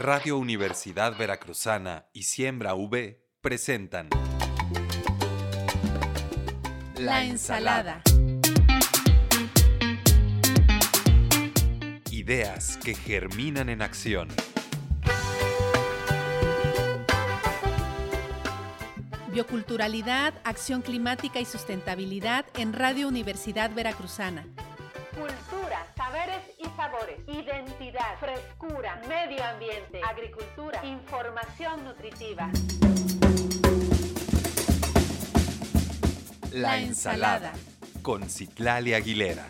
Radio Universidad Veracruzana y Siembra V presentan La ensalada. Ideas que germinan en acción. Bioculturalidad, acción climática y sustentabilidad en Radio Universidad Veracruzana. Cultura, saberes y sabores, identidad, frescura, medio ambiente, agricultura, información nutritiva. La ensalada con Citlali Aguilera.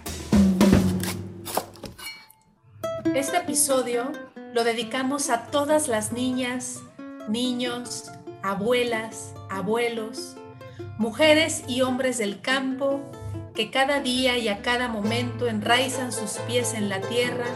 Este episodio lo dedicamos a todas las niñas, niños, abuelas, abuelos, mujeres y hombres del campo que cada día y a cada momento enraizan sus pies en la tierra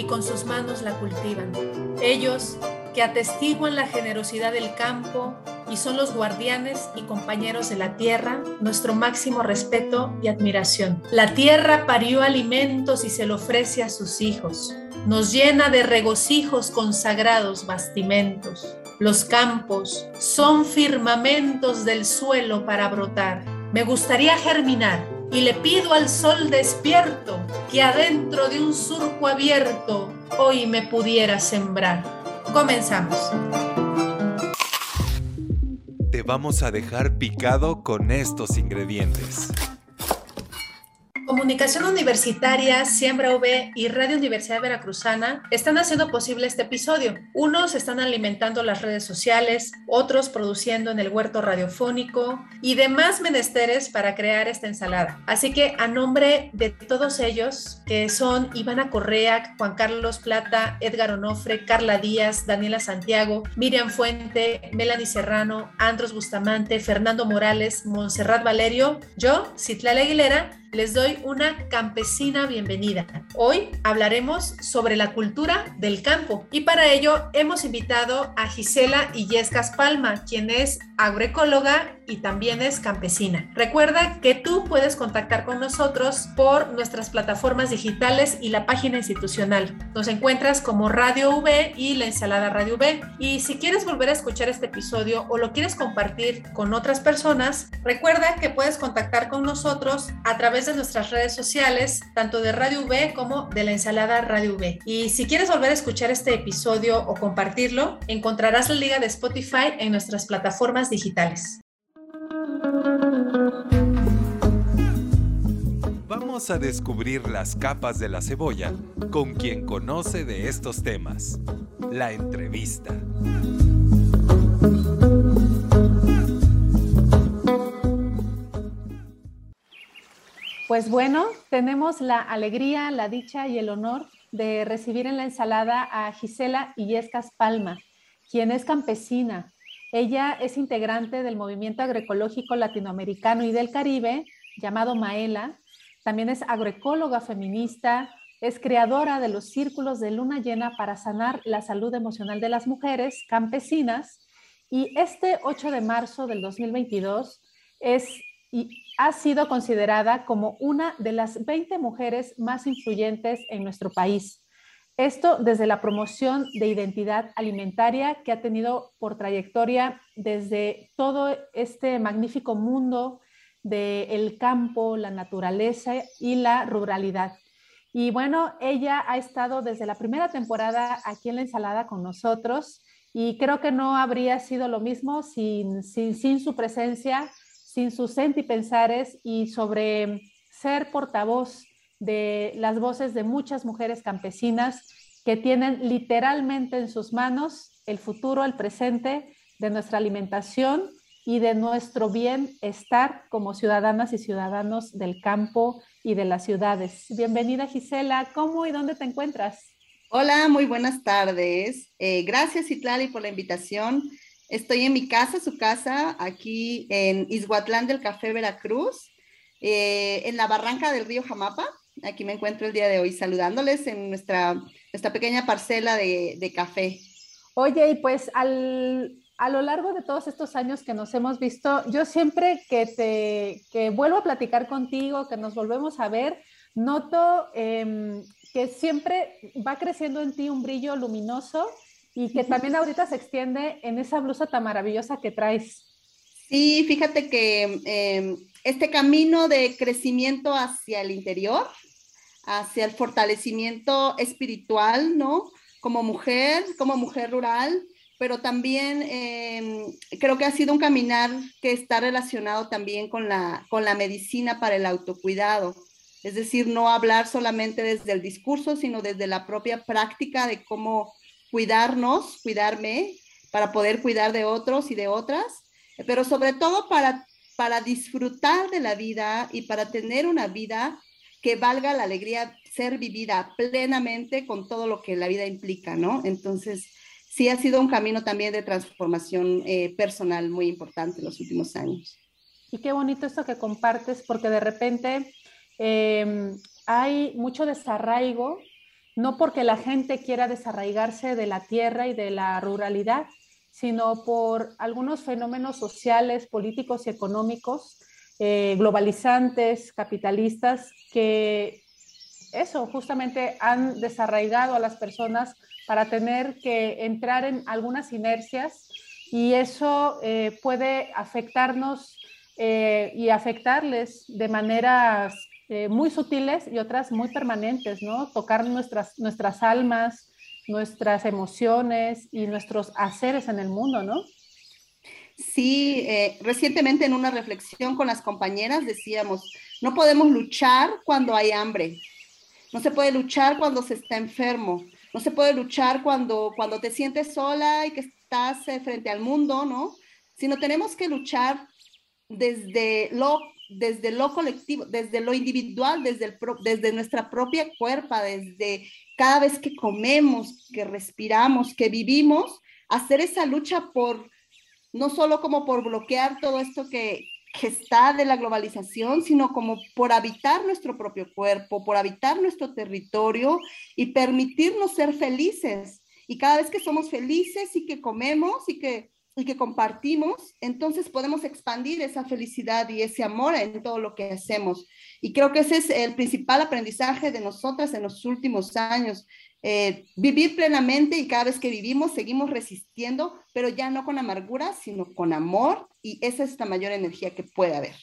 y con sus manos la cultivan. Ellos que atestiguan la generosidad del campo y son los guardianes y compañeros de la tierra, nuestro máximo respeto y admiración. La tierra parió alimentos y se lo ofrece a sus hijos. Nos llena de regocijos consagrados bastimentos. Los campos son firmamentos del suelo para brotar. Me gustaría germinar y le pido al sol despierto que adentro de un surco abierto hoy me pudiera sembrar. Comenzamos. Te vamos a dejar picado con estos ingredientes. Comunicación Universitaria, Siembra V y Radio Universidad Veracruzana están haciendo posible este episodio. Unos están alimentando las redes sociales, otros produciendo en el huerto radiofónico y demás menesteres para crear esta ensalada. Así que a nombre de todos ellos, que son Ivana Correa, Juan Carlos Plata, Edgar Onofre, Carla Díaz, Daniela Santiago, Miriam Fuente, Melanie Serrano, Andros Bustamante, Fernando Morales, Montserrat Valerio, yo, Citlala Aguilera, les doy una campesina bienvenida. Hoy hablaremos sobre la cultura del campo y para ello hemos invitado a Gisela Illescas Palma, quien es agroecóloga y también es campesina. Recuerda que tú puedes contactar con nosotros por nuestras plataformas digitales y la página institucional. Nos encuentras como Radio V y la ensalada Radio V. Y si quieres volver a escuchar este episodio o lo quieres compartir con otras personas, recuerda que puedes contactar con nosotros a través de nuestras redes sociales, tanto de Radio V como de la ensalada Radio V. Y si quieres volver a escuchar este episodio o compartirlo, encontrarás la liga de Spotify en nuestras plataformas digitales. Vamos a descubrir las capas de la cebolla con quien conoce de estos temas. La entrevista. Pues bueno, tenemos la alegría, la dicha y el honor de recibir en la ensalada a Gisela Illescas Palma, quien es campesina. Ella es integrante del movimiento agroecológico latinoamericano y del Caribe, llamado Maela. También es agroecóloga feminista, es creadora de los círculos de luna llena para sanar la salud emocional de las mujeres campesinas. Y este 8 de marzo del 2022 es ha sido considerada como una de las 20 mujeres más influyentes en nuestro país. Esto desde la promoción de identidad alimentaria que ha tenido por trayectoria desde todo este magnífico mundo del campo, la naturaleza y la ruralidad. Y bueno, ella ha estado desde la primera temporada aquí en la ensalada con nosotros y creo que no habría sido lo mismo sin, sin, su presencia sin sus sentipensares y sobre ser portavoz de las voces de muchas mujeres campesinas que tienen literalmente en sus manos el futuro, el presente de nuestra alimentación y de nuestro bienestar como ciudadanas y ciudadanos del campo y de las ciudades. Bienvenida Gisela, ¿cómo y dónde te encuentras? Hola, muy buenas tardes. Eh, gracias Itlali por la invitación. Estoy en mi casa, su casa, aquí en Izhuatlán del Café Veracruz, eh, en la barranca del río Jamapa. Aquí me encuentro el día de hoy saludándoles en nuestra, nuestra pequeña parcela de, café. Oye, y pues a lo largo de todos estos años que nos hemos visto, yo siempre que te que vuelvo a platicar contigo, que nos volvemos a ver, noto eh, que siempre va creciendo en ti un brillo luminoso y que también ahorita se extiende en esa blusa tan maravillosa que traes. Sí, fíjate que em, este camino de crecimiento hacia el interior, hacia el fortalecimiento espiritual, ¿no? Como mujer, como mujer rural, pero también em, creo que ha sido un caminar que está relacionado también con la, con la medicina para el autocuidado. Es decir, no hablar solamente desde el discurso, sino desde la propia práctica de cómo cuidarnos, cuidarme, para poder cuidar de otros y de otras, pero sobre todo para, para disfrutar de la vida y para tener una vida que valga la alegría ser vivida plenamente con todo lo que la vida implica, ¿no? Entonces, sí ha sido un camino también de transformación eh, personal muy importante en los últimos años. Y qué bonito esto que compartes, porque de repente em, hay mucho desarraigo no porque la gente quiera desarraigarse de la tierra y de la ruralidad, sino por algunos fenómenos sociales, políticos y económicos, eh, globalizantes, capitalistas, que eso justamente han desarraigado a las personas para tener que entrar en algunas inercias y eso eh, puede afectarnos eh, y afectarles de maneras eh, muy sutiles y otras muy permanentes, ¿no? Tocar nuestras, nuestras almas, nuestras emociones y nuestros haceres en el mundo, ¿no? Sí, eh, recientemente en una reflexión con las compañeras decíamos, no podemos luchar cuando hay hambre, no se puede luchar cuando se está enfermo, no se puede luchar cuando, cuando te sientes sola y que estás eh, frente al mundo, ¿no? Sino tenemos que luchar desde lo desde lo colectivo, desde lo individual, desde, el desde nuestra propia cuerpo, desde cada vez que comemos, que respiramos, que vivimos, hacer esa lucha por, no solo como por bloquear todo esto que, que está de la globalización, sino como por habitar nuestro propio cuerpo, por habitar nuestro territorio y permitirnos ser felices. Y cada vez que somos felices y que comemos y que y que compartimos, entonces podemos expandir esa felicidad y ese amor en todo lo que hacemos. Y creo que ese es el principal aprendizaje de nosotras en los últimos años. Eh, vivir plenamente y cada vez que vivimos seguimos resistiendo, pero ya no con amargura, sino con amor y esa es la mayor energía que puede haber.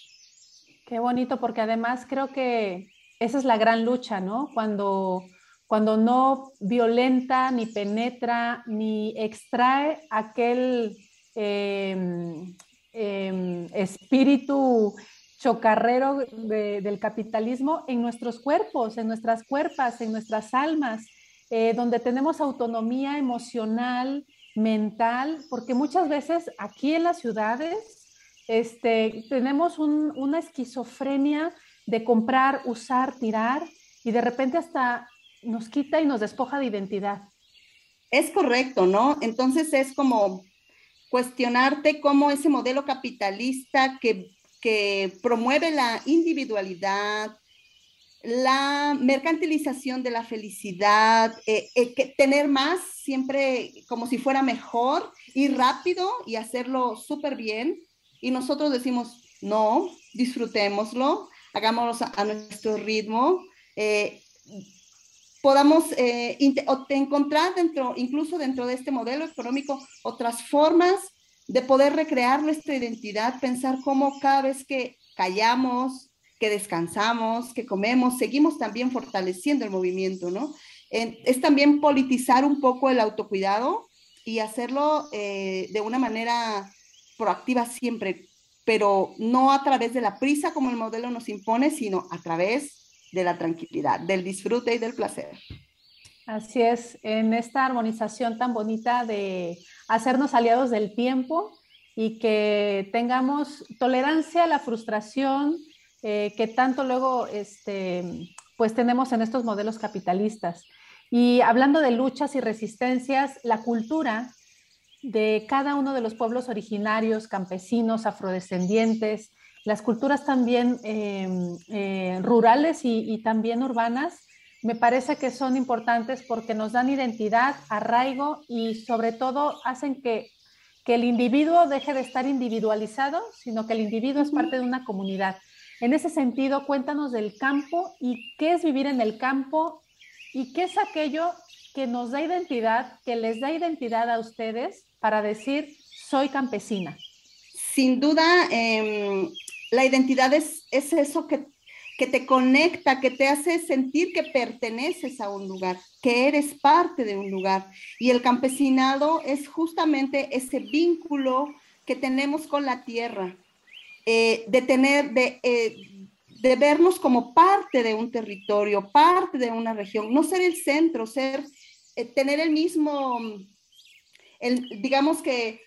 Qué bonito, porque además creo que esa es la gran lucha, ¿no? Cuando cuando no violenta, ni penetra, ni extrae aquel Em, em, espíritu chocarrero del capitalismo en nuestros cuerpos, en nuestras cuerpas, en nuestras almas, eh, donde tenemos autonomía emocional, mental, porque muchas veces aquí en las ciudades este, tenemos una esquizofrenia de comprar, usar, tirar y de repente hasta nos quita y nos despoja de identidad. Es correcto, ¿no? Entonces es como cuestionarte cómo ese modelo capitalista que, promueve la individualidad, la mercantilización de la felicidad, eh, eh, tener más siempre como si fuera mejor, y rápido y hacerlo súper bien. Y nosotros decimos, no, disfrutémoslo, hagámoslo a, nuestro ritmo. Eh, podamos eh, encontrar dentro, incluso dentro de este modelo económico, otras formas de poder recrear nuestra identidad, pensar cómo cada vez que callamos, que descansamos, que comemos, seguimos también fortaleciendo el movimiento, ¿no? es también politizar un poco el autocuidado y hacerlo eh, de una manera proactiva siempre, pero no a través de la prisa como el modelo nos impone, sino a través de la tranquilidad, del disfrute y del placer. Así es, en esta armonización tan bonita de hacernos aliados del tiempo y que tengamos tolerancia a la frustración eh, que tanto luego este, pues tenemos en estos modelos capitalistas. Y hablando de luchas y resistencias, la cultura de cada uno de los pueblos originarios, campesinos, afrodescendientes, las culturas también em, eh, rurales y, también urbanas, me parece que son importantes porque nos dan identidad, arraigo y sobre todo hacen que, que el individuo deje de estar individualizado, sino que el individuo es parte de una comunidad. En ese sentido, cuéntanos del campo y qué es vivir en el campo y qué es aquello que nos da identidad, que les da identidad a ustedes para decir, soy campesina? Sin duda, em, la identidad es, es eso que, que te conecta, que te hace sentir que perteneces a un lugar, que eres parte de un lugar. Y el campesinado es justamente ese vínculo que tenemos con la tierra, eh, de tener, de, eh, de vernos como parte de un territorio, parte de una región, no ser el centro, ser, eh, tener el mismo, el, digamos que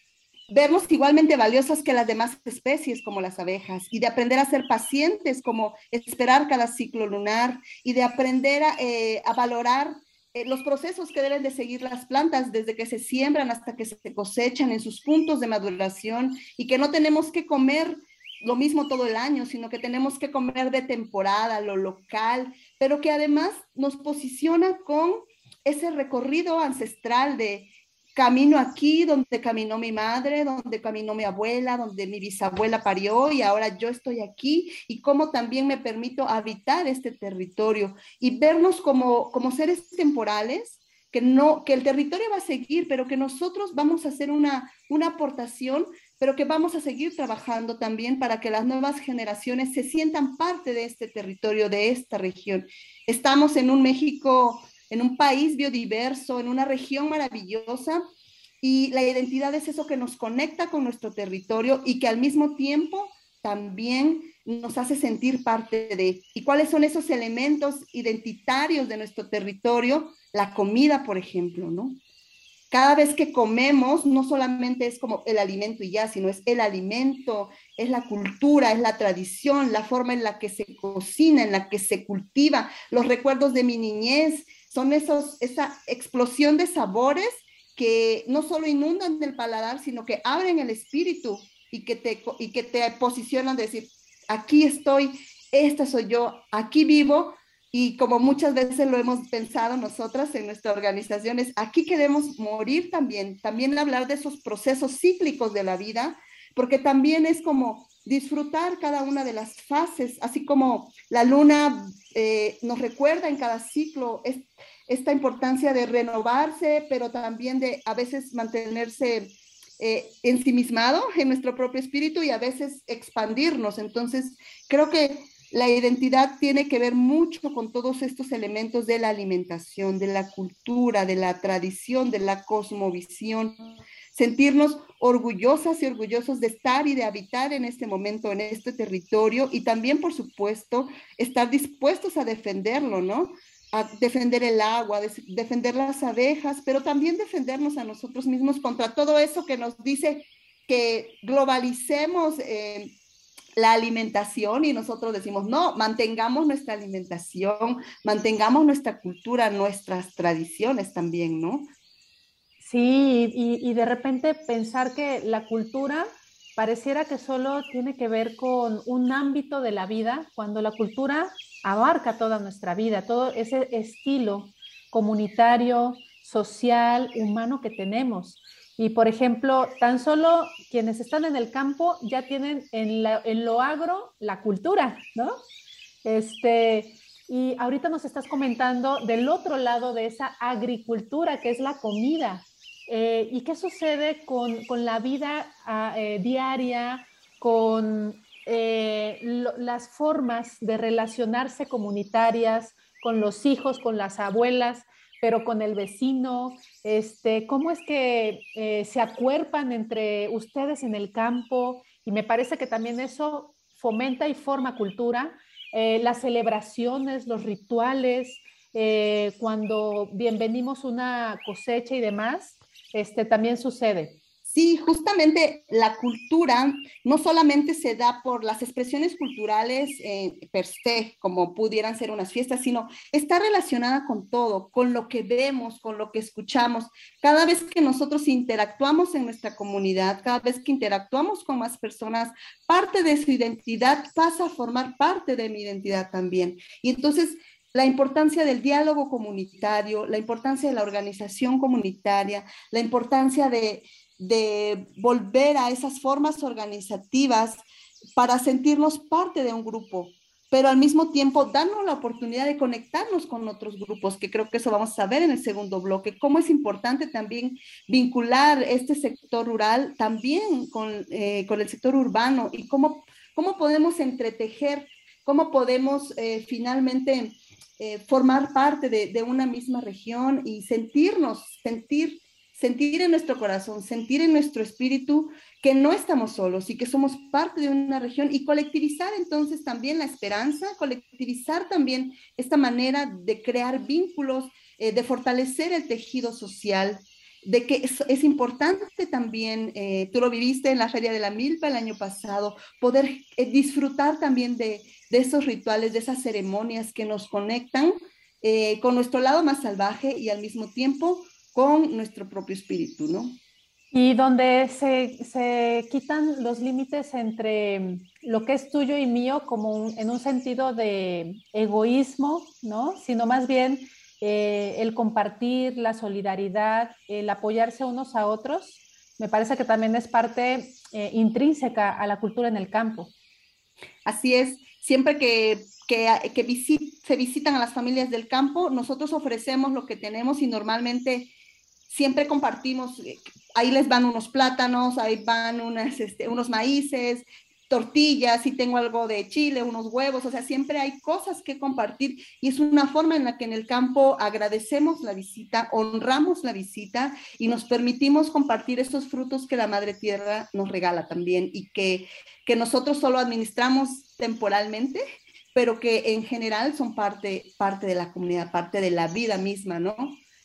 vernos igualmente valiosas que las demás especies como las abejas y de aprender a ser pacientes como esperar cada ciclo lunar y de aprender a, eh, valorar eh, los procesos que deben de seguir las plantas desde que se siembran hasta que se cosechan en sus puntos de maduración y que no tenemos que comer lo mismo todo el año, sino que tenemos que comer de temporada, lo local, pero que además nos posiciona con ese recorrido ancestral de camino aquí donde caminó mi madre, donde caminó mi abuela, donde mi bisabuela parió y ahora yo estoy aquí y cómo también me permito habitar este territorio y vernos como, como seres temporales que no que el territorio va a seguir, pero que nosotros vamos a hacer una, una aportación pero que vamos a seguir trabajando también para que las nuevas generaciones se sientan parte de este territorio, de esta región. Estamos en un México, en un país biodiverso, en una región maravillosa y la identidad es eso que nos conecta con nuestro territorio y que al mismo tiempo también nos hace sentir parte de. ¿Y cuáles son esos elementos identitarios de nuestro territorio? La comida, por ejemplo, ¿no? cada vez que comemos, no solamente es como el alimento y ya, sino es el alimento, es la cultura, es la tradición, la forma en la que se cocina, en la que se cultiva, los recuerdos de mi niñez, son esos, esa explosión de sabores que no solo inundan el paladar, sino que abren el espíritu y que te, y que te posicionan de decir, aquí estoy, esta soy yo, aquí vivo, y como muchas veces lo hemos pensado nosotras en nuestra organización, es aquí queremos morir también, también hablar de esos procesos cíclicos de la vida, porque también es como disfrutar cada una de las fases, así como la luna eh, nos recuerda en cada ciclo es, esta importancia de renovarse, pero también de a veces mantenerse eh, ensimismado en nuestro propio espíritu y a veces expandirnos. Entonces, creo que la identidad tiene que ver mucho con todos estos elementos de la alimentación, de la cultura, de la tradición, de la cosmovisión. Sentirnos orgullosas y orgullosos de estar y de habitar en este momento, en este territorio y también, por supuesto, estar dispuestos a defenderlo, ¿no? A defender el agua, defender las abejas, pero también defendernos a nosotros mismos contra todo eso que nos dice que globalicemos eh, la alimentación y nosotros decimos, no, mantengamos nuestra alimentación, mantengamos nuestra cultura, nuestras tradiciones también, ¿no? Sí, y, de repente pensar que la cultura pareciera que solo tiene que ver con un ámbito de la vida, cuando la cultura abarca toda nuestra vida, todo ese estilo comunitario, social, humano que tenemos. Y por ejemplo, tan solo quienes están en el campo ya tienen en, lo agro la cultura, ¿no? Este, y ahorita nos estás comentando del otro lado de esa agricultura, que es la comida. Eh, ¿Y qué sucede con, la vida ah, eh, diaria, con eh, las formas de relacionarse comunitarias, con los hijos, con las abuelas? pero con el vecino, este, cómo es que eh, se acuerpan entre ustedes en el campo y me parece que también eso fomenta y forma cultura, las celebraciones, los rituales, cuando bienvenimos una cosecha y demás, este, también sucede. Sí, justamente la cultura no solamente se da por las expresiones culturales eh, per se, como pudieran ser unas fiestas, sino está relacionada con todo, con lo que vemos, con lo que escuchamos. Cada vez que nosotros interactuamos en nuestra comunidad, cada vez que interactuamos con más personas, parte de su identidad pasa a formar parte de mi identidad también. Y entonces la importancia del diálogo comunitario, la importancia de la organización comunitaria, la importancia de de volver a esas formas organizativas para sentirnos parte de un grupo, pero al mismo tiempo darnos la oportunidad de conectarnos con otros grupos, que creo que eso vamos a ver en el segundo bloque, cómo es importante también vincular este sector rural también con, eh, con el sector urbano y cómo, cómo podemos entretejer, cómo podemos eh, finalmente eh, formar parte de, una misma región y sentirnos, sentir sentir en nuestro corazón, sentir en nuestro espíritu que no estamos solos y que somos parte de una región y colectivizar entonces también la esperanza, colectivizar también esta manera de crear vínculos, eh, de fortalecer el tejido social, de que es, importante también, eh, tú lo viviste en la Feria de la Milpa el año pasado, poder eh, disfrutar también de, esos rituales, de esas ceremonias que nos conectan con nuestro lado más salvaje y al mismo tiempo con nuestro propio espíritu, ¿no? Y donde se, se quitan los límites entre lo que es tuyo y mío como en un sentido de egoísmo, ¿no? Sino más bien eh, el compartir, la solidaridad, el apoyarse unos a otros, me parece que también es parte eh, intrínseca a la cultura en el campo. Así es, siempre que, que, que se visitan a las familias del campo, nosotros ofrecemos lo que tenemos y normalmente siempre compartimos, eh, ahí les van unos plátanos, ahí van unas, este, unos maíces, tortillas, si tengo algo de chile, unos huevos, o sea, siempre hay cosas que compartir y es una forma en la que en el campo agradecemos la visita, honramos la visita y nos permitimos compartir estos frutos que la Madre Tierra nos regala también y que, que nosotros solo administramos temporalmente, pero que en general son parte, parte de la comunidad, parte de la vida misma, ¿no?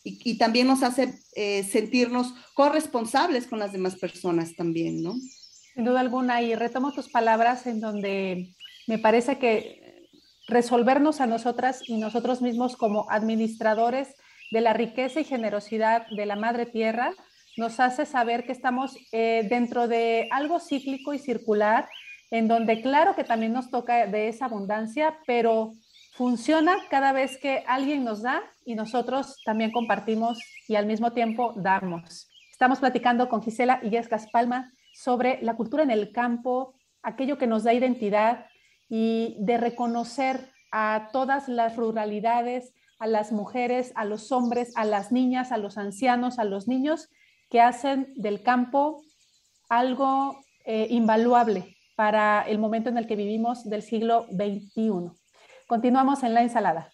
y, también nos hace eh, sentirnos corresponsables con las demás personas también, ¿no? Sin duda alguna, y retomo tus palabras en donde me parece que resolvernos a nosotras y nosotros mismos como administradores de la riqueza y generosidad de la Madre Tierra nos hace saber que estamos eh, dentro de algo cíclico y circular, en donde claro que también nos toca de esa abundancia, pero funciona cada vez que alguien nos da y nosotros también compartimos y al mismo tiempo damos. Estamos platicando con Gisela Illescas Palma sobre la cultura en el campo, aquello que nos da identidad y de reconocer a todas las ruralidades, a las mujeres, a los hombres, a las niñas, a los ancianos, a los niños que hacen del campo algo eh, invaluable para el momento en el que vivimos del siglo XXI. Continuamos en la ensalada.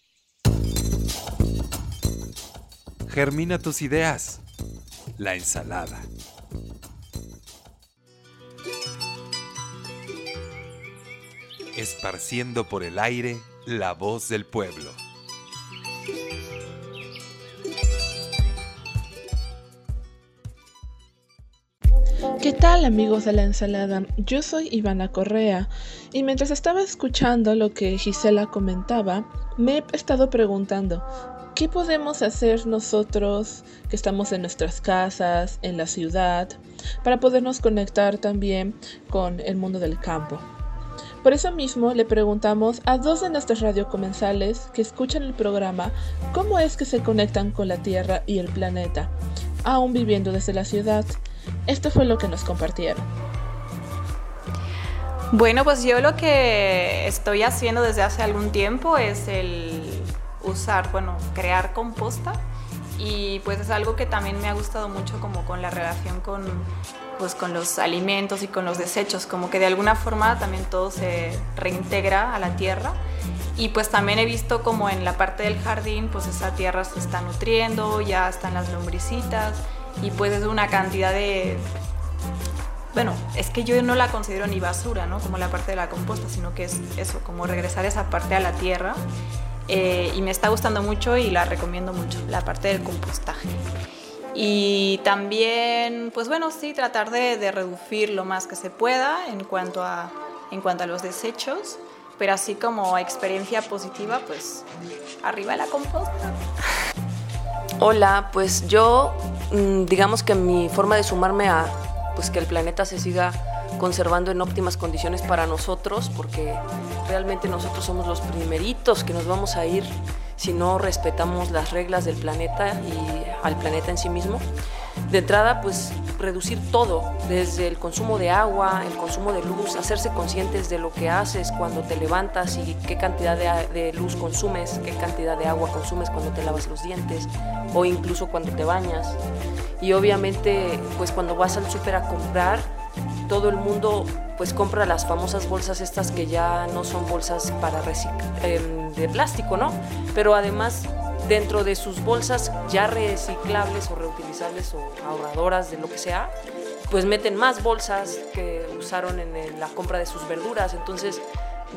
Germina tus ideas. La ensalada. Esparciendo por el aire la voz del pueblo. ¿Qué tal amigos de la ensalada? Yo soy Ivana Correa y mientras estaba escuchando lo que Gisela comentaba, me he estado preguntando, ¿qué podemos hacer nosotros que estamos en nuestras casas, en la ciudad, para podernos conectar también con el mundo del campo? Por eso mismo le preguntamos a dos de nuestros radiocomensales que escuchan el programa cómo es que se conectan con la Tierra y el planeta, aún viviendo desde la ciudad. Esto fue lo que nos compartieron. Bueno, pues yo lo que estoy haciendo desde hace algún tiempo es el usar, bueno, crear composta y pues es algo que también me ha gustado mucho como con la relación con, pues, con los alimentos y con los desechos, como que de alguna forma también todo se reintegra a la tierra y pues también he visto como en la parte del jardín pues esa tierra se está nutriendo, ya están las lombricitas y pues es una cantidad de... Bueno, es que yo no la considero ni basura, ¿no? Como la parte de la composta, sino que es eso, como regresar esa parte a la tierra. Eh, y me está gustando mucho y la recomiendo mucho, la parte del compostaje. Y también, pues bueno, sí, tratar de, reducir lo más que se pueda en cuanto, a, en cuanto a los desechos, pero así como experiencia positiva, pues arriba la composta. Hola, pues yo mm, digamos que mi forma de sumarme a pues que el planeta se siga conservando en óptimas condiciones para nosotros, porque realmente nosotros somos los primeritos que nos vamos a ir si no respetamos las reglas del planeta y al planeta en sí mismo. de entrada, pues reducir todo, desde el consumo de agua, el consumo de luz, hacerse conscientes de lo que haces cuando te levantas y qué cantidad de, luz consumes, qué cantidad de agua consumes cuando te lavas los dientes o incluso cuando te bañas. Y obviamente, pues cuando vas al súper a comprar, todo el mundo pues compra las famosas bolsas estas que ya no son bolsas para em, de plástico, ¿no? Pero además dentro de sus bolsas ya reciclables o reutilizables o ahorradoras de lo que sea, pues meten más bolsas que usaron en la compra de sus verduras. Entonces,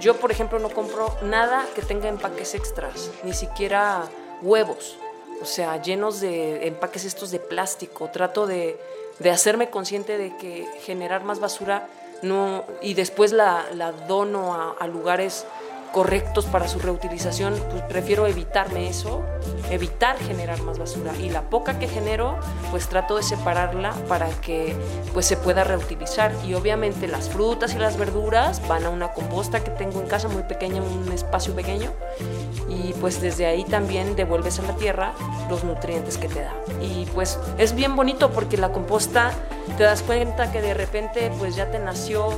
yo, por ejemplo, no compro nada que tenga empaques extras, ni siquiera huevos, o sea, llenos de empaques estos de plástico. Trato de, hacerme consciente de que generar más basura no, y después la, dono a lugares correctos para su reutilización, pues prefiero evitarme eso, evitar generar más basura. Y la poca que genero, pues trato de separarla para que pues se pueda reutilizar. Y obviamente las frutas y las verduras van a una composta que tengo en casa muy pequeña, un espacio pequeño. Y pues desde ahí también devuelves a la tierra los nutrientes que te da. Y pues es bien bonito porque la composta te das cuenta que de repente pues ya te nació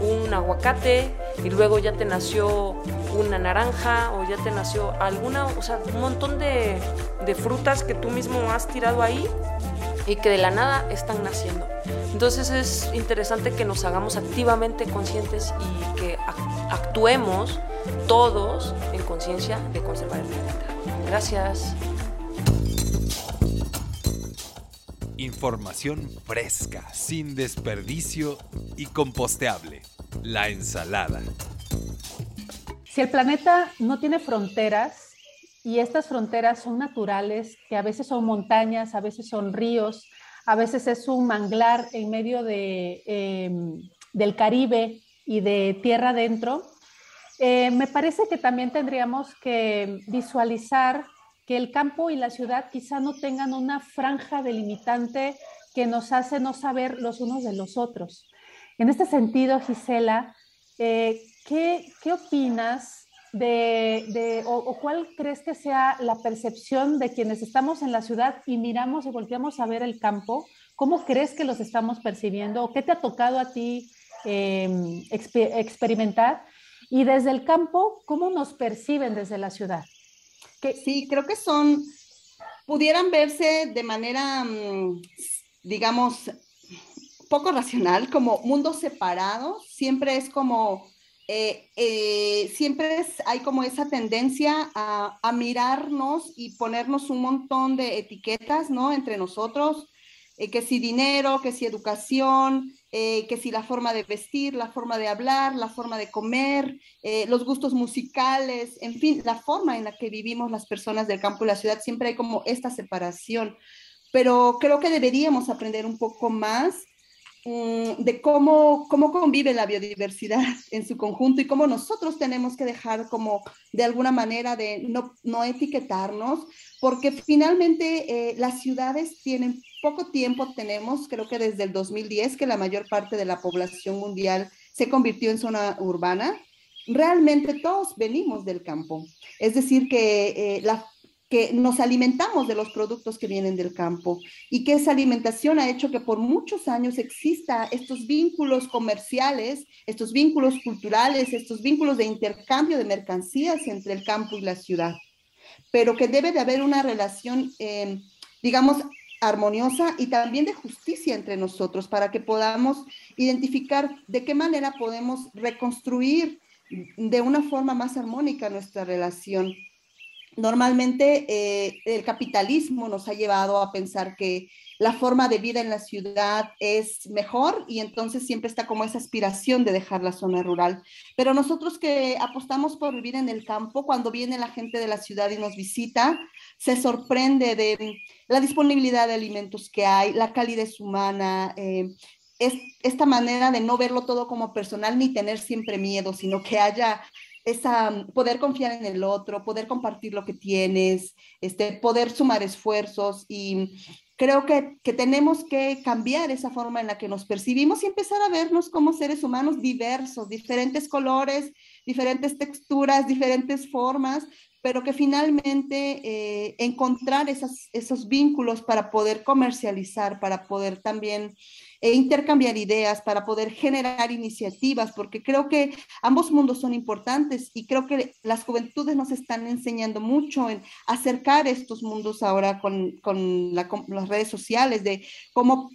un aguacate y luego ya te nació una naranja o ya te nació alguna, o sea, un montón de, de frutas que tú mismo has tirado ahí y que de la nada están naciendo. Entonces es interesante que nos hagamos activamente conscientes y que actuemos todos en conciencia de conservar el planeta. Gracias. Información fresca, sin desperdicio y composteable. La ensalada. Si el planeta no tiene fronteras y estas fronteras son naturales, que a veces son montañas, a veces son ríos, a veces es un manglar en medio de, em, del Caribe y de tierra adentro, eh, me parece que también tendríamos que visualizar el campo y la ciudad quizá no tengan una franja delimitante que nos hace no saber los unos de los otros. En este sentido, Gisela, eh, ¿qué, opinas de, o, cuál crees que sea la percepción de quienes estamos en la ciudad y miramos y volteamos a ver el campo? ¿Cómo crees que los estamos percibiendo? ¿O qué te ha tocado a ti em, experimentar? Y desde el campo, ¿cómo nos perciben desde la ciudad? Sí, creo que son, pudieran verse de manera, mm, digamos, poco racional, como mundos separados, siempre es como, eh, eh, siempre es, hay como esa tendencia a, a, mirarnos y ponernos un montón de etiquetas, ¿no? Entre nosotros, eh, que si dinero, que si educación, eh, que si la forma de vestir, la forma de hablar, la forma de comer, eh, los gustos musicales, en fin, la forma en la que vivimos las personas del campo y la ciudad, siempre hay como esta separación. Pero creo que deberíamos aprender un poco más mm, de cómo, cómo convive la biodiversidad en su conjunto y cómo nosotros tenemos que dejar como de alguna manera de no, no etiquetarnos, porque finalmente las ciudades tienen poco tiempo tenemos, creo que desde el 2010, que la mayor parte de la población mundial se convirtió en zona urbana. Realmente todos venimos del campo. Es decir, que, eh, la, que nos alimentamos de los productos que vienen del campo y que esa alimentación ha hecho que por muchos años exista estos vínculos comerciales, estos vínculos culturales, estos vínculos de intercambio de mercancías entre el campo y la ciudad. Pero que debe de haber una relación, eh, digamos, armoniosa y también de justicia entre nosotros para que podamos identificar de qué manera podemos reconstruir de una forma más armónica nuestra relación. Normalmente eh, el capitalismo nos ha llevado a pensar que la forma de vida en la ciudad es mejor y entonces siempre está como esa aspiración de dejar la zona rural. Pero nosotros que apostamos por vivir en el campo, cuando viene la gente de la ciudad y nos visita, se sorprende de la disponibilidad de alimentos que hay, la calidez humana, eh, es esta manera de no verlo todo como personal ni tener siempre miedo, sino que haya esa poder confiar en el otro, poder compartir lo que tienes, este, poder sumar esfuerzos y creo que, que, tenemos que cambiar esa forma en la que nos percibimos y empezar a vernos como seres humanos diversos, diferentes colores, diferentes texturas, diferentes formas, pero que finalmente eh, encontrar esas, esos vínculos para poder comercializar, para poder también eh, intercambiar ideas, para poder generar iniciativas, porque creo que ambos mundos son importantes y creo que las juventudes nos están enseñando mucho en acercar estos mundos ahora con, con las redes sociales, de cómo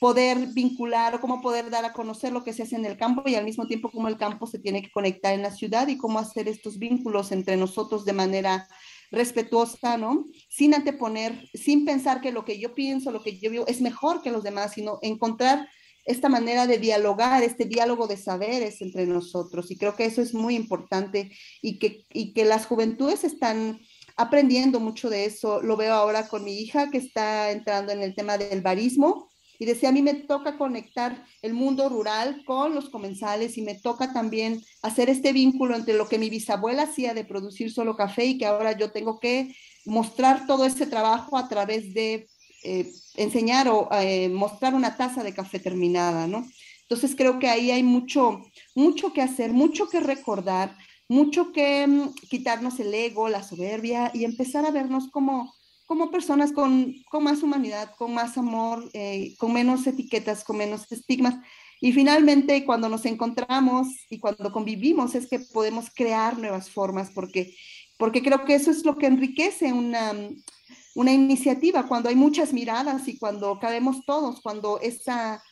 poder vincular o cómo poder dar a conocer lo que se hace en el campo y al mismo tiempo cómo el campo se tiene que conectar en la ciudad y cómo hacer estos vínculos entre nosotros de manera respetuosa, ¿no? Sin anteponer, sin pensar que lo que yo pienso, lo que yo veo es mejor que los demás, sino encontrar esta manera de dialogar, este diálogo de saberes entre nosotros. Y creo que eso es muy importante y que, y que las juventudes están aprendiendo mucho de eso. Lo veo ahora con mi hija que está entrando en el tema del barismo y decía, a mí me toca conectar el mundo rural con los comensales y me toca también hacer este vínculo entre lo que mi bisabuela hacía de producir solo café y que ahora yo tengo que mostrar todo ese trabajo a través de eh, enseñar o eh, mostrar una taza de café terminada, ¿no? Entonces creo que ahí hay mucho, mucho que hacer, mucho que recordar, mucho que mm, quitarnos el ego, la soberbia y empezar a vernos como como personas con, con más humanidad, con más amor, eh, con menos etiquetas, con menos estigmas. Y finalmente, cuando nos encontramos y cuando convivimos, es que podemos crear nuevas formas, porque, porque creo que eso es lo que enriquece una, una iniciativa, cuando hay muchas miradas y cuando cabemos todos, cuando esa,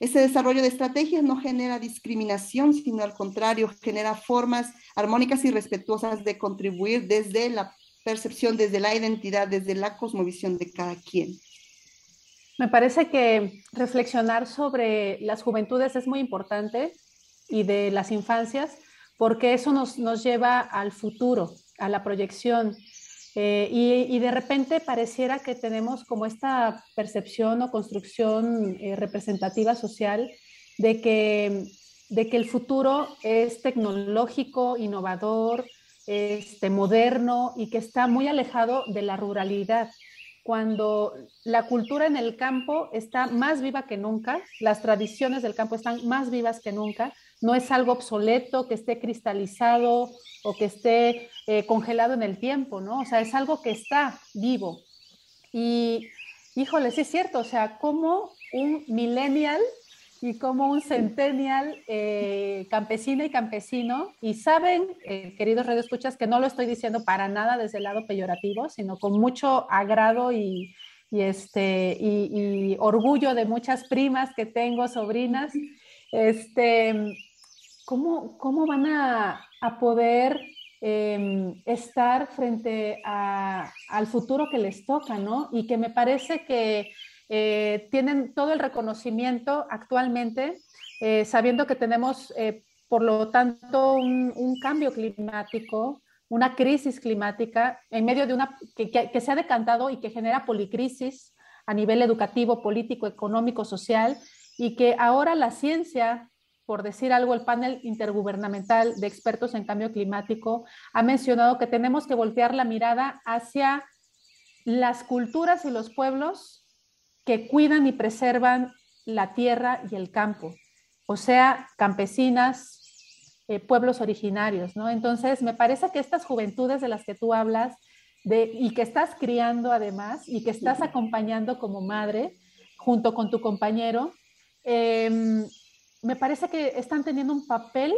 ese desarrollo de estrategias no genera discriminación, sino al contrario, genera formas armónicas y respetuosas de contribuir desde la percepción, desde la identidad, desde la cosmovisión de cada quien. Me parece que reflexionar sobre las juventudes es muy importante y de las infancias, porque eso nos, nos lleva al futuro, a la proyección. Eh, y, de repente pareciera que tenemos como esta percepción o construcción eh, representativa social de que, de que el futuro es tecnológico, innovador, este, moderno y que está muy alejado de la ruralidad. Cuando la cultura en el campo está más viva que nunca, las tradiciones del campo están más vivas que nunca, no es algo obsoleto que esté cristalizado o que esté eh, congelado en el tiempo, ¿no? O sea, es algo que está vivo. Y, híjole, sí es cierto, o sea, como un millennial y como un centennial eh, campesina y campesino. Y saben, eh, queridos radioescuchas, que no lo estoy diciendo para nada desde el lado peyorativo, sino con mucho agrado y, este, y, orgullo de muchas primas que tengo, sobrinas. Este, ¿cómo, cómo van a, poder em, estar frente al futuro que les toca, ¿no? Y que me parece que eh, tienen todo el reconocimiento actualmente, eh, sabiendo que tenemos, eh, por lo tanto, un, cambio climático, una crisis climática en medio de una que, que, se ha decantado y que genera policrisis a nivel educativo, político, económico, social, y que ahora la ciencia, por decir algo, el panel intergubernamental de expertos en cambio climático ha mencionado que tenemos que voltear la mirada hacia las culturas y los pueblos que cuidan y preservan la tierra y el campo, o sea, campesinas, eh, pueblos originarios, ¿no? Entonces, me parece que estas juventudes de las que tú hablas de, y que estás criando además y que estás acompañando como madre junto con tu compañero, em, me parece que están teniendo un papel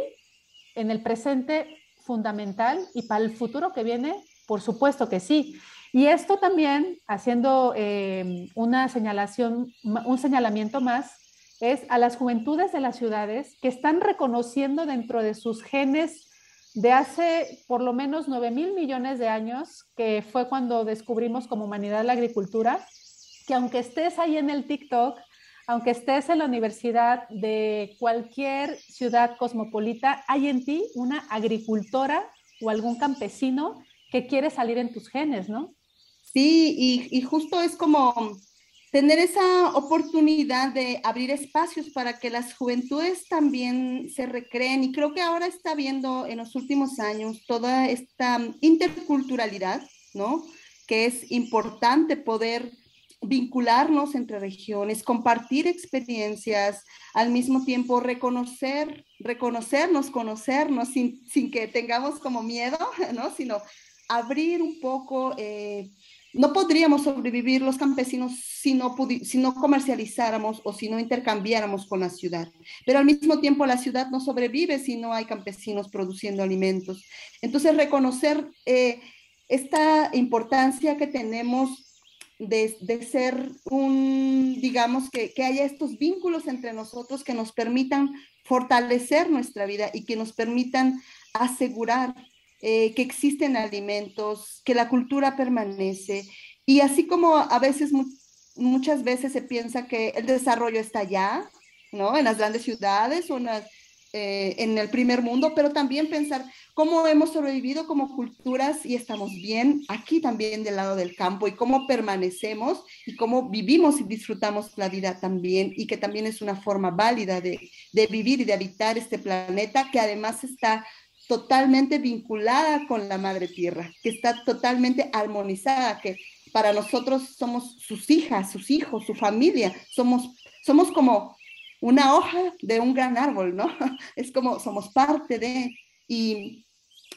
en el presente fundamental y para el futuro que viene, por supuesto que sí. Y esto también, haciendo eh, una señalación, un señalamiento más, es a las juventudes de las ciudades que están reconociendo dentro de sus genes de hace por lo menos 9 mil millones de años, que fue cuando descubrimos como humanidad la agricultura, que aunque estés ahí en el TikTok, aunque estés en la universidad de cualquier ciudad cosmopolita, hay en ti una agricultora o algún campesino que quiere salir en tus genes, ¿no? Sí, y, justo es como tener esa oportunidad de abrir espacios para que las juventudes también se recreen. Y creo que ahora está viendo en los últimos años toda esta interculturalidad, ¿no? Que es importante poder vincularnos entre regiones, compartir experiencias, al mismo tiempo reconocer, reconocernos, conocernos sin, sin que tengamos como miedo, ¿no? Sino abrir un poco eh, no podríamos sobrevivir los campesinos si no, comercializáramos o si no intercambiáramos con la ciudad. Pero al mismo tiempo la ciudad no sobrevive si no hay campesinos produciendo alimentos. Entonces reconocer eh, esta importancia que tenemos de, ser un, digamos, que, que haya estos vínculos entre nosotros que nos permitan fortalecer nuestra vida y que nos permitan asegurar eh, que existen alimentos, que la cultura permanece. Y así como a veces, muchas veces se piensa que el desarrollo está allá, ¿no? En las grandes ciudades o en, eh, en el primer mundo, pero también pensar cómo hemos sobrevivido como culturas y estamos bien aquí también del lado del campo y cómo permanecemos y cómo vivimos y disfrutamos la vida también y que también es una forma válida de vivir y de habitar este planeta que además está totalmente vinculada con la madre tierra, que está totalmente armonizada, que para nosotros somos sus hijas, sus hijos, su familia, somos, somos como una hoja de un gran árbol, ¿no? Es como somos parte de, y,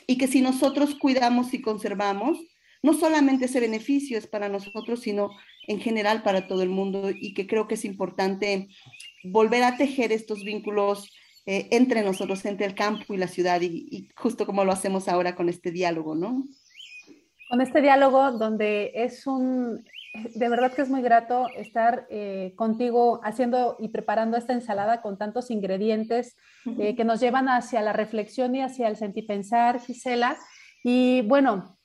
y que si nosotros cuidamos y conservamos, no solamente ese beneficio es para nosotros, sino en general para todo el mundo, y que creo que es importante volver a tejer estos vínculos eh, entre nosotros, entre el campo y la ciudad, y, justo como lo hacemos ahora con este diálogo, ¿no? Con este diálogo donde es un, de verdad que es muy grato estar eh, contigo haciendo y preparando esta ensalada con tantos ingredientes eh, que nos llevan hacia la reflexión y hacia el sentipensar, Gisela. Y bueno,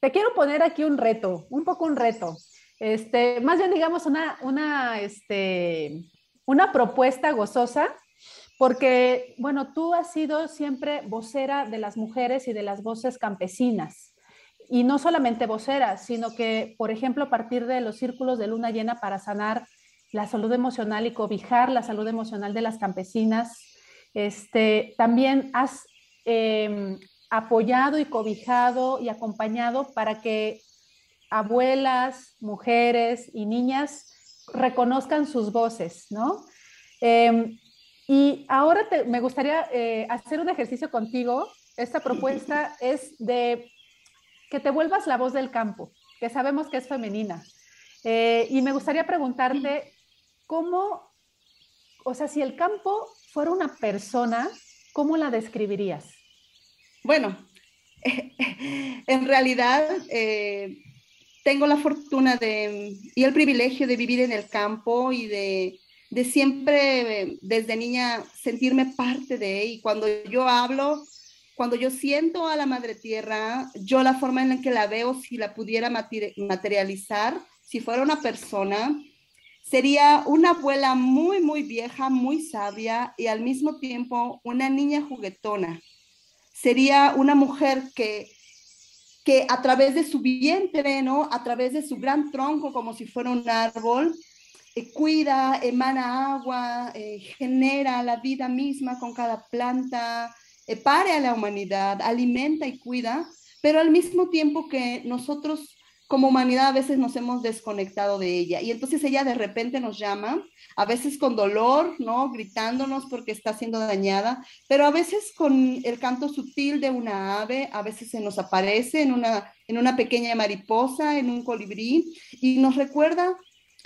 te quiero poner aquí un reto, un poco un reto. Este, más bien digamos una, una, este, una propuesta gozosa porque, bueno, tú has sido siempre vocera de las mujeres y de las voces campesinas. Y no solamente vocera, sino que, por ejemplo, a partir de los círculos de luna llena para sanar la salud emocional y cobijar la salud emocional de las campesinas, este, también has em, apoyado y cobijado y acompañado para que abuelas, mujeres y niñas reconozcan sus voces, ¿no? Em, y ahora me gustaría eh, hacer un ejercicio contigo. Esta propuesta es de que te vuelvas la voz del campo, que sabemos que es femenina. Eh, y me gustaría preguntarte cómo, o sea, si el campo fuera una persona, ¿cómo la describirías? Bueno, en realidad eh, tengo la fortuna de, y el privilegio de vivir en el campo y de de siempre desde niña sentirme parte de, y cuando yo hablo, cuando yo siento a la madre tierra, yo la forma en la que la veo, si la pudiera materializar, si fuera una persona, sería una abuela muy, muy vieja, muy sabia y al mismo tiempo una niña juguetona. Sería una mujer que, que a través de su vientre, ¿no? A través de su gran tronco, como si fuera un árbol, eh, cuida, emana agua, eh, genera la vida misma con cada planta, eh, pare a la humanidad, alimenta y cuida, pero al mismo tiempo que nosotros como humanidad a veces nos hemos desconectado de ella. Y entonces ella de repente nos llama, a veces con dolor, ¿no? Gritándonos porque está siendo dañada, pero a veces con el canto sutil de una ave, a veces se nos aparece en una, en una pequeña mariposa, en un colibrí, y nos recuerda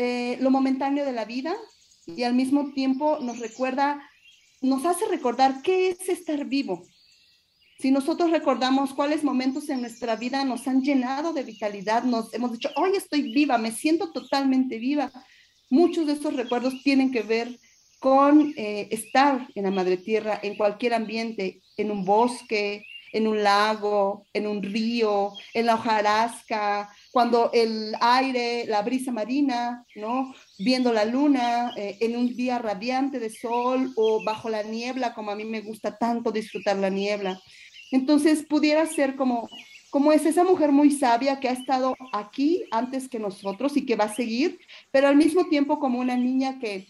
eh, lo momentáneo de la vida y al mismo tiempo nos recuerda, nos hace recordar qué es estar vivo. Si nosotros recordamos cuáles momentos en nuestra vida nos han llenado de vitalidad, nos hemos dicho, hoy estoy viva, me siento totalmente viva. Muchos de estos recuerdos tienen que ver con eh, estar en la madre tierra, en cualquier ambiente, en un bosque, en un lago, en un río, en la hojarasca, cuando el aire, la brisa marina, ¿no? Viendo la luna eh, en un día radiante de sol o bajo la niebla, como a mí me gusta tanto disfrutar la niebla. Entonces pudiera ser como, como es esa mujer muy sabia que ha estado aquí antes que nosotros y que va a seguir, pero al mismo tiempo como una niña que,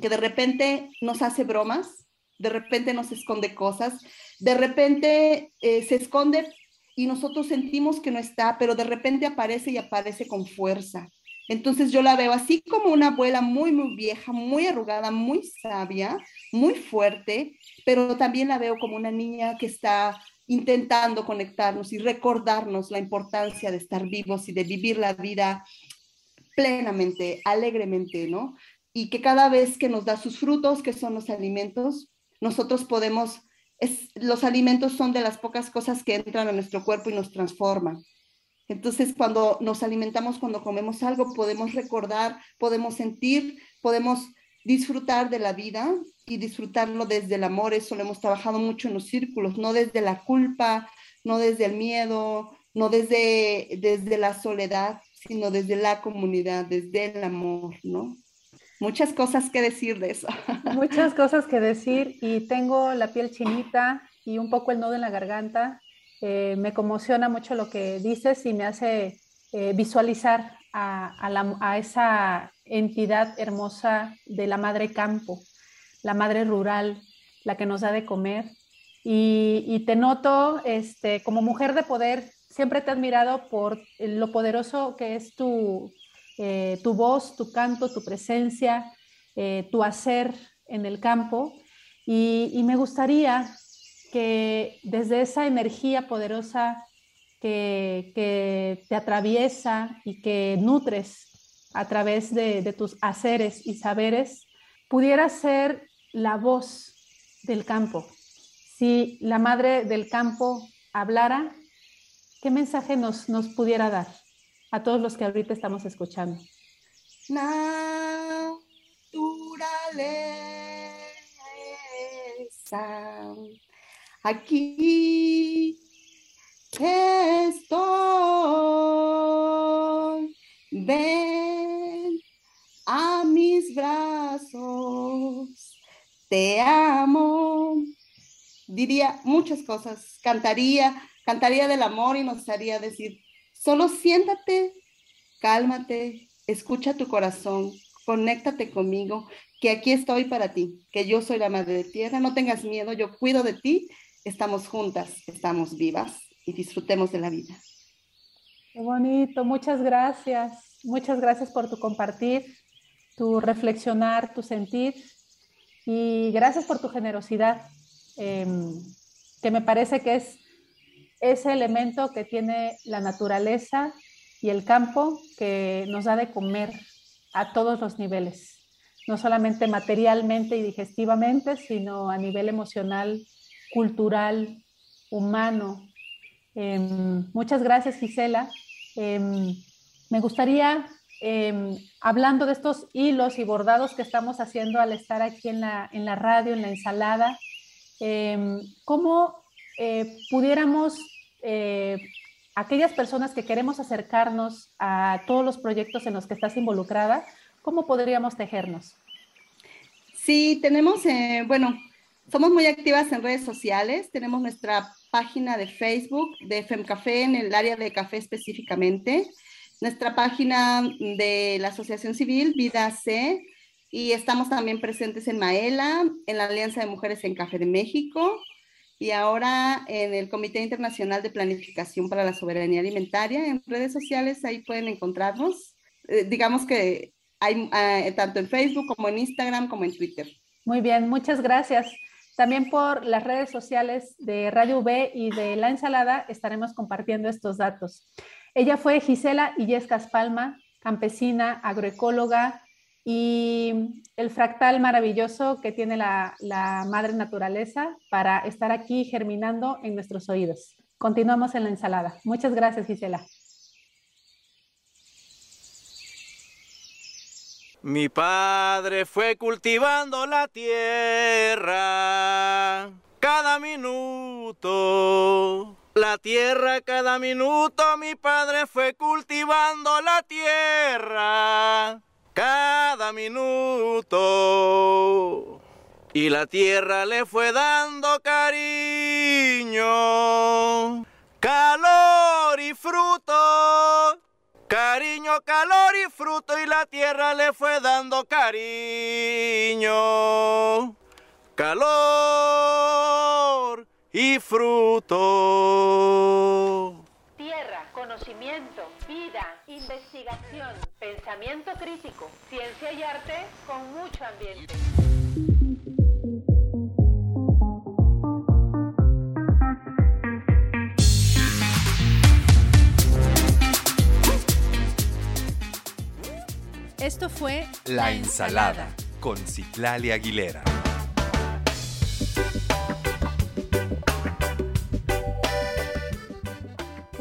que de repente nos hace bromas, de repente nos esconde cosas, de repente eh, se esconde y nosotros sentimos que no está, pero de repente aparece y aparece con fuerza. Entonces yo la veo así como una abuela muy, muy vieja, muy arrugada, muy sabia, muy fuerte, pero también la veo como una niña que está intentando conectarnos y recordarnos la importancia de estar vivos y de vivir la vida plenamente, alegremente, ¿no? Y que cada vez que nos da sus frutos, que son los alimentos, nosotros podemos, es, los alimentos son de las pocas cosas que entran a nuestro cuerpo y nos transforman. Entonces, cuando nos alimentamos, cuando comemos algo, podemos recordar, podemos sentir, podemos disfrutar de la vida y disfrutarlo desde el amor. Eso lo hemos trabajado mucho en los círculos, no desde la culpa, no desde el miedo, no desde, desde la soledad, sino desde la comunidad, desde el amor, ¿no? Muchas cosas que decir de eso. Muchas cosas que decir y tengo la piel chinita y un poco el nodo en la garganta eh, me conmociona mucho lo que dices y me hace eh, visualizar a, esa entidad hermosa de la madre campo, la madre rural, la que nos da de comer. Y, te noto este, como mujer de poder, siempre te he admirado por lo poderoso que es tu, eh, tu voz, tu canto, tu presencia, tu hacer en el campo. y me gustaría que desde esa energía poderosa que, te atraviesa y que nutres a través de, tus haceres y saberes, pudiera ser la voz del campo. Si la madre del campo hablara, ¿qué mensaje nos pudiera dar a todos los que ahorita estamos escuchando? Naturaleza Aquí estoy. Ven a mis brazos. Te amo. Diría muchas cosas. Cantaría, cantaría del amor y nos haría decir, solo siéntate, cálmate, escucha tu corazón, conéctate conmigo, que aquí estoy para ti, que yo soy la madre de tierra, no tengas miedo, yo cuido de ti estamos juntas, estamos vivas y disfrutemos de la vida. Qué bonito, muchas gracias. Muchas gracias por tu compartir, tu reflexionar, tu sentir y gracias por tu generosidad, em, que me parece que es ese elemento que tiene la naturaleza y el campo que nos da de comer a todos los niveles, no solamente materialmente y digestivamente, sino a nivel emocional, cultural, humano. Em, muchas gracias, Gisela. Em, me gustaría, em, hablando de estos hilos y bordados que estamos haciendo al estar aquí en la, en la radio, en la ensalada, ¿cómo eh, pudiéramos, eh, aquellas personas que queremos acercarnos a todos los proyectos en los que estás involucrada, cómo podríamos tejernos? Sí, tenemos, eh, bueno, somos muy activas en redes sociales. Tenemos nuestra página de Facebook de FemCafé en el área de café específicamente. Nuestra página de la Asociación Civil Vida C. Y estamos también presentes en Maela, en la Alianza de Mujeres en Café de México y ahora en el Comité Internacional de Planificación para la Soberanía Alimentaria. En redes sociales ahí pueden encontrarnos. Eh, digamos que hay eh, tanto en Facebook como en Instagram como en Twitter. Muy bien, muchas gracias. También por las redes sociales de Radio V y de La Ensalada estaremos compartiendo estos datos. Ella fue Gisela Illescas Palma, campesina, agroecóloga y el fractal maravilloso que tiene la, madre naturaleza para estar aquí germinando en nuestros oídos. Continuamos en La Ensalada. Muchas gracias, Gisela. Mi padre fue cultivando la tierra cada minuto. La tierra cada minuto, mi padre fue cultivando la tierra cada minuto. Y la tierra le fue dando cariño, calor y fruto Cariño, calor y fruto y la tierra le fue dando cariño. Calor y fruto. Investigación, pensamiento crítico, ciencia y arte con mucho ambiente. Esto fue La ensalada con Citlali Aguilera.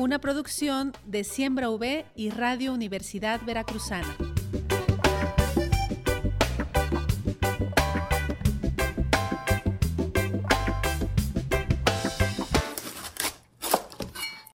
Una producción de Siembra V y Radio Universidad Veracruzana.